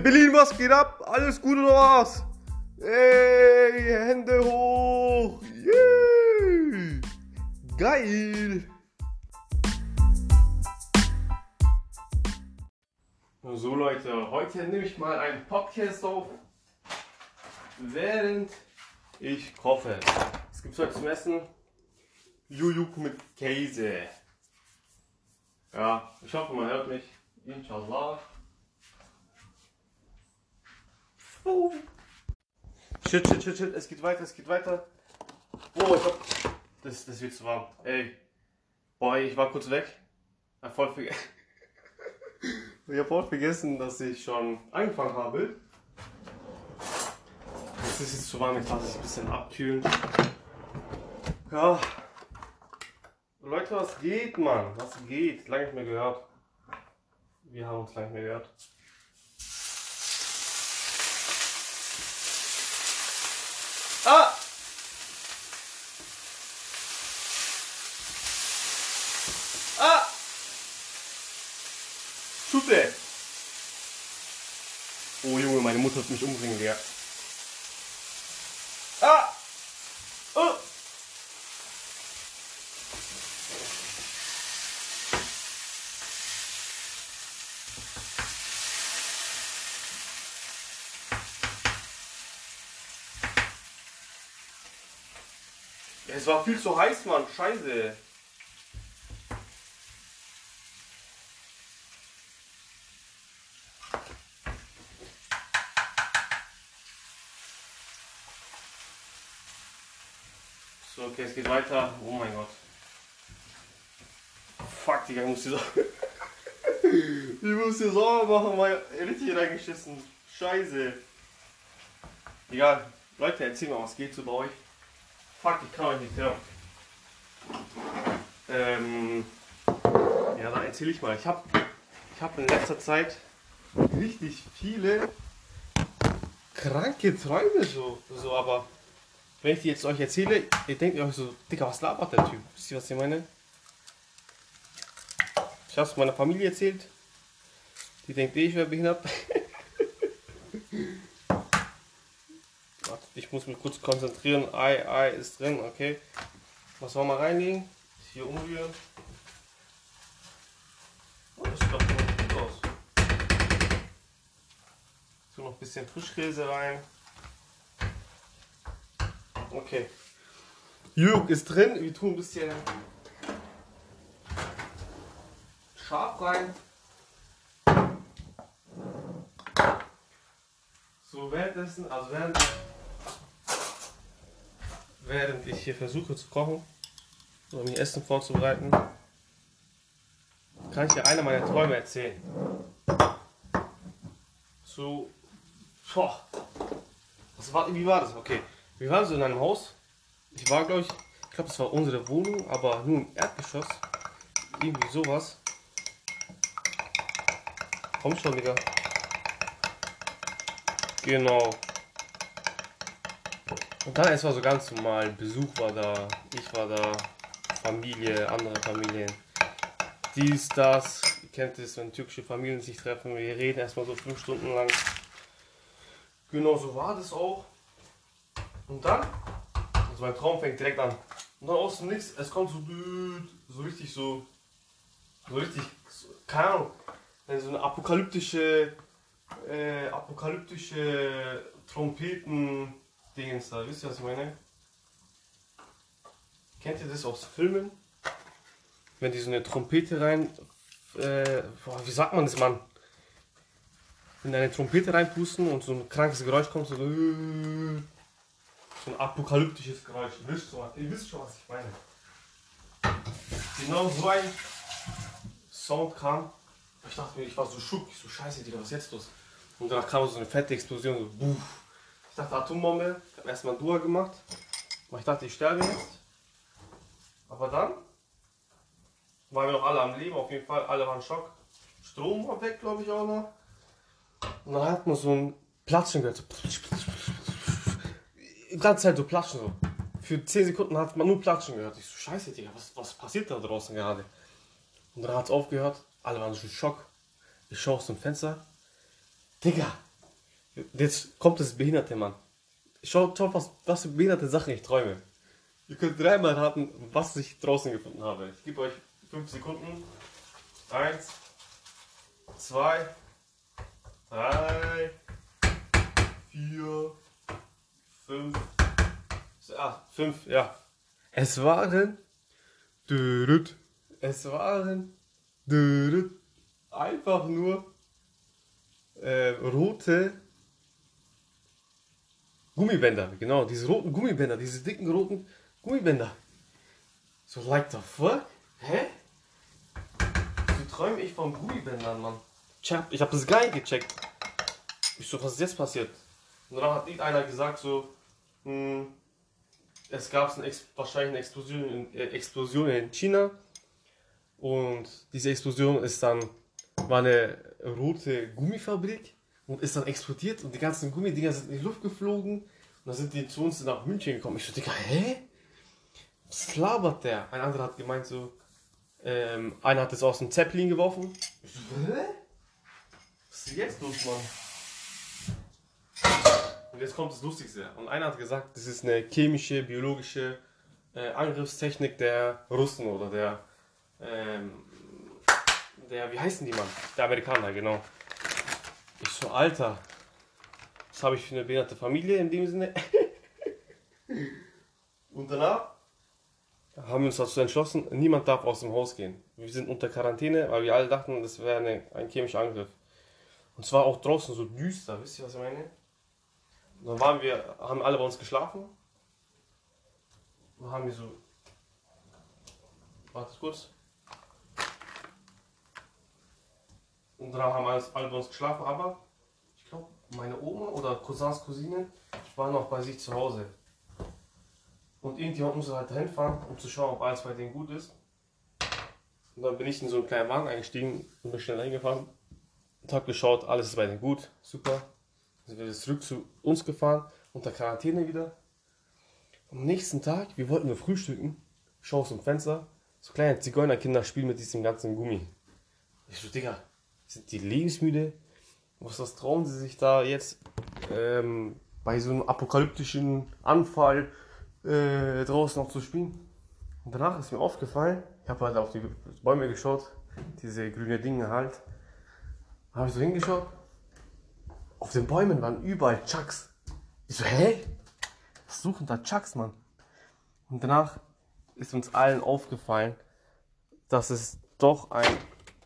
Berlin, was geht ab? Alles gut oder was? Ey, Hände hoch! Yeah. Geil! So Leute, heute nehme ich mal einen Podcast auf, während ich koche. Es gibt heute zum Essen Jujuk mit Käse. Ja, ich hoffe, man hört mich. Inshallah. Oh. Shit, shit, shit, shit. Es geht weiter, es geht weiter. Oh, ich hab. Das, das wird zu warm. Ey. Boah, ich war kurz weg. Hab voll vergessen. ich hab voll vergessen, dass ich schon angefangen habe. Es ist jetzt zu warm, ich lasse es ein bisschen abkühlen. Ja. Leute, was geht, Mann? Was geht? Lange nicht mehr gehört. Wir haben uns lange gehört. Ah! Ah! Schute! Oh Junge, meine Mutter wird mich umbringen, Digga. Ah! Oh! Es war viel zu heiß, Mann. Scheiße. So, okay, es geht weiter. Oh mein Gott. Fuck, Digga, ich muss die sauber. ich muss die sauber machen, weil richtig reingeschissen. Scheiße. Egal. Leute, erzähl mal, was geht so bei euch? Fuck, ich kann euch nicht hören. Ähm, ja, dann erzähle ich mal. Ich habe ich hab in letzter Zeit richtig viele kranke Träume so, so, aber wenn ich die jetzt euch erzähle, ihr denkt euch so, Digga, was labert der Typ? Wisst ihr, was ich meine? Ich habe es meiner Familie erzählt. Die denkt eh, ich wäre behindert. ich muss mich kurz konzentrieren. Ei, Ei ist drin, okay. Was wollen wir reinlegen? Hier umrühren. Oh, das sieht doch gut aus. Tu noch ein bisschen Frischkäse rein. Okay. Jürg ist drin. Wir tun ein bisschen scharf rein. So währenddessen, also während während ich hier versuche zu kochen, um mir Essen vorzubereiten, kann ich dir einer meiner Träume erzählen. So, boah, was war, wie war das? Okay, wir waren so in einem Haus. Ich war, glaube ich, ich glaube, es war unsere Wohnung, aber nur im Erdgeschoss. Irgendwie sowas. Komm schon, Digga. Genau. Und dann, es war so ganz normal. Besuch war da, ich war da, Familie, andere Familien. Dies, das. Ihr kennt es, wenn türkische Familien sich treffen. Wir reden erstmal so fünf Stunden lang. Genau so war das auch. Und dann, also mein Traum fängt direkt an. Und dann aus dem Nichts, es kommt so, so richtig so, so richtig, so, keine Ahnung, so eine apokalyptische, äh, apokalyptische Trompeten-Dingens da. Wisst ihr, was ich meine? Kennt ihr das aus Filmen? Wenn die so eine Trompete rein, äh, boah, wie sagt man das, Mann? In eine Trompete reinpusten und so ein krankes Geräusch kommt, so, so ein apokalyptisches Geräusch. Ihr wisst, schon, ihr wisst schon, was ich meine. Genau so ein Sound kam. Ich dachte mir, ich war so schock, ich so scheiße, Digga, was ist jetzt los? Und danach kam so eine fette Explosion, so buff. Ich dachte Atombombe, ich habe erstmal Dua gemacht. Aber ich dachte, ich sterbe jetzt. Aber dann waren wir noch alle am Leben, auf jeden Fall, alle waren Schock. Strom war weg, glaube ich auch noch. Und dann hat man so ein Platschen gehört. Die ganze Zeit so Platschen so. Für 10 Sekunden hat man nur Platschen gehört. Ich so, scheiße, Digga, was, was passiert da draußen gerade? Und dann hat es aufgehört, alle waren so Schock. Ich schaue aus dem Fenster. Digga, jetzt kommt das behinderte Mann. Schau, schau was, was für behinderte Sachen ich träume. Ihr könnt dreimal raten, was ich draußen gefunden habe. Ich gebe euch fünf Sekunden. Eins, zwei, drei, vier, fünf, ah, fünf, ja. Es waren, es waren, einfach nur äh, rote Gummibänder, genau, diese roten Gummibänder, diese dicken roten Gummibänder. So, like the fuck? Hä? So träume ich von Gummibändern, Mann. Ich hab, ich hab das gar nicht gecheckt. Ich so, was ist jetzt passiert? Und dann hat einer gesagt, so, mh, hm, es gab eine, wahrscheinlich eine Explosion in, äh, Explosion in China. Und diese Explosion ist dann, war eine rote Gummifabrik und ist dann explodiert und die ganzen Gummidinger sind in die Luft geflogen. Und dann sind die zu uns nach München gekommen. Ich so, Digga, hä? Was labert der? Ein anderer hat gemeint so, ähm, einer hat es aus dem Zeppelin geworfen. Hä? Was ist jetzt los, Mann? Und jetzt kommt das Lustigste. Und einer hat gesagt, das ist eine chemische, biologische äh, Angriffstechnik der Russen oder der, ähm, der, wie heißen die Mann? Der Amerikaner, genau. So, Alter, was habe ich für eine behinderte Familie in dem Sinne? Und danach haben wir uns dazu entschlossen, niemand darf aus dem Haus gehen. Wir sind unter Quarantäne, weil wir alle dachten, das wäre eine, ein chemischer Angriff. Und zwar auch draußen so düster, wisst ihr, was ich meine? Und dann waren wir, haben alle bei uns geschlafen. Und haben wir so. Warte kurz. Und dann haben alle, alle bei uns geschlafen, aber meine Oma oder Cousins, Cousinen waren noch bei sich zu Hause. Und irgendjemand musste halt dahin fahren, um zu schauen, ob alles bei denen gut ist. Und dann bin ich in so einen kleinen Wagen eingestiegen und bin schnell eingefahren und habe geschaut, alles ist bei denen gut, super. Dann sind wir zurück zu uns gefahren, unter Quarantäne wieder. Am nächsten Tag, wir wollten nur frühstücken, schau aus dem Fenster, so kleine Zigeunerkinder spielen mit diesem ganzen Gummi. Ich so, Digga, sind die lebensmüde? Was das trauen sie sich da jetzt ähm, bei so einem apokalyptischen Anfall äh, draußen noch zu spielen. Und danach ist mir aufgefallen, ich habe halt auf die Bäume geschaut, diese grüne Dinge halt. Habe ich so hingeschaut. Auf den Bäumen waren überall Chucks. Ich so, hä? Was suchen da Chucks, Mann? Und danach ist uns allen aufgefallen, dass es doch ein.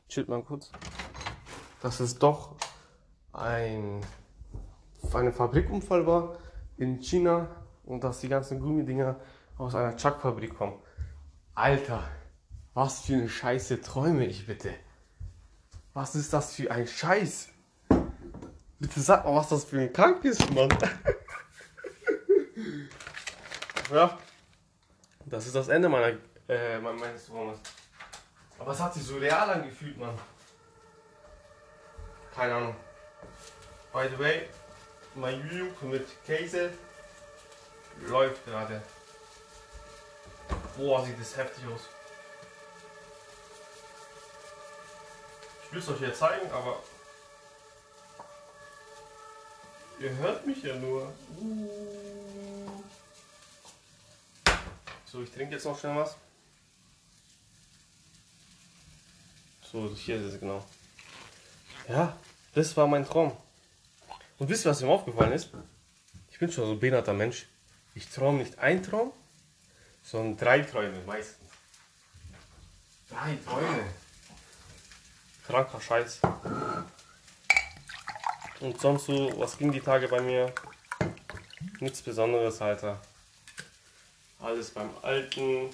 Chill mal kurz. Dass es doch ein. ein Fabrikunfall war in China und dass die ganzen Gummidinger aus einer Chuck-Fabrik kommen. Alter, was für eine Scheiße träume ich bitte. Was ist das für ein Scheiß? Bitte sag mal, was das für ein Krank ist, Mann. ja, das ist das Ende meiner, äh, meines Traumes. Aber es hat sich so real angefühlt, Mann. Keine Ahnung. By the way, mein YouTube mit Käse läuft gerade. Boah, sieht das heftig aus. Ich will es euch hier zeigen, aber ihr hört mich ja nur. So, ich trinke jetzt noch schnell was. So, hier ist es genau. Ja, das war mein Traum. Und wisst ihr, was mir aufgefallen ist? Ich bin schon so ein behinderter Mensch. Ich träume nicht ein Traum, sondern drei Träume meistens. Drei Träume. Kranker Scheiß. Und sonst so, was ging die Tage bei mir? Nichts Besonderes, Alter. Alles beim Alten.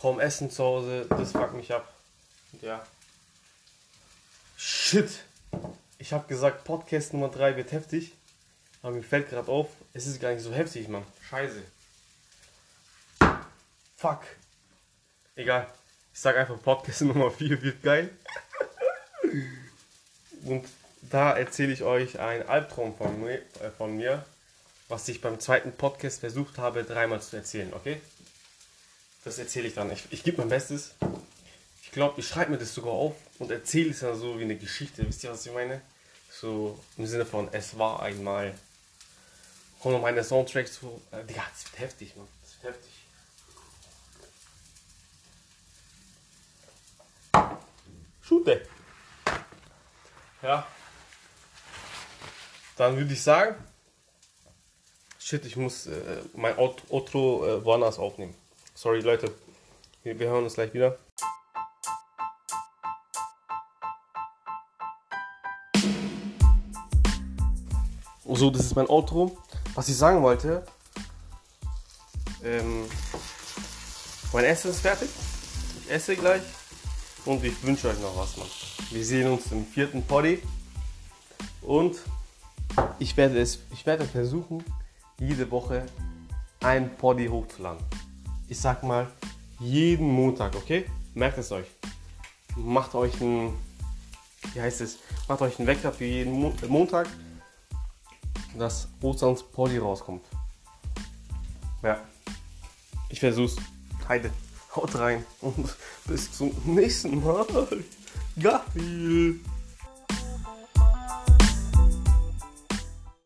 Kaum Essen zu Hause, das fuckt mich ab. Ja. Shit. Ich habe gesagt, Podcast Nummer 3 wird heftig. Aber mir fällt gerade auf, es ist gar nicht so heftig, Mann. Scheiße. Fuck. Egal. Ich sag einfach Podcast Nummer 4 wird geil. Und da erzähle ich euch einen Albtraum von mir, äh, von mir, was ich beim zweiten Podcast versucht habe, dreimal zu erzählen, okay? Das erzähle ich dann. Ich, ich gebe mein Bestes. Ich glaube, ich schreibe mir das sogar auf und erzähle es dann so wie eine Geschichte. Wisst ihr, was ich meine? So im Sinne von, es war einmal. Kommen noch meine Soundtracks zu. Äh, Digga, das wird heftig, man. Das wird heftig. Schute. Ja. Dann würde ich sagen. Shit, ich muss äh, mein Out Outro äh, woanders aufnehmen. Sorry, Leute. Wir, wir hören uns gleich wieder. So, das ist mein Outro. Was ich sagen wollte, ähm, mein Essen ist fertig. Ich esse gleich und ich wünsche euch noch was, Mann. Wir sehen uns im vierten Poddy und ich werde es, ich werde versuchen, jede Woche ein Poddy hochzuladen. Ich sag mal, jeden Montag, okay? Merkt es euch. Macht euch ein, wie heißt es, macht euch einen Wecker für jeden Mo Montag dass Osterns Poddy rauskommt. Ja. Ich versuch's. Heide. Haut rein und bis zum nächsten Mal. Geil.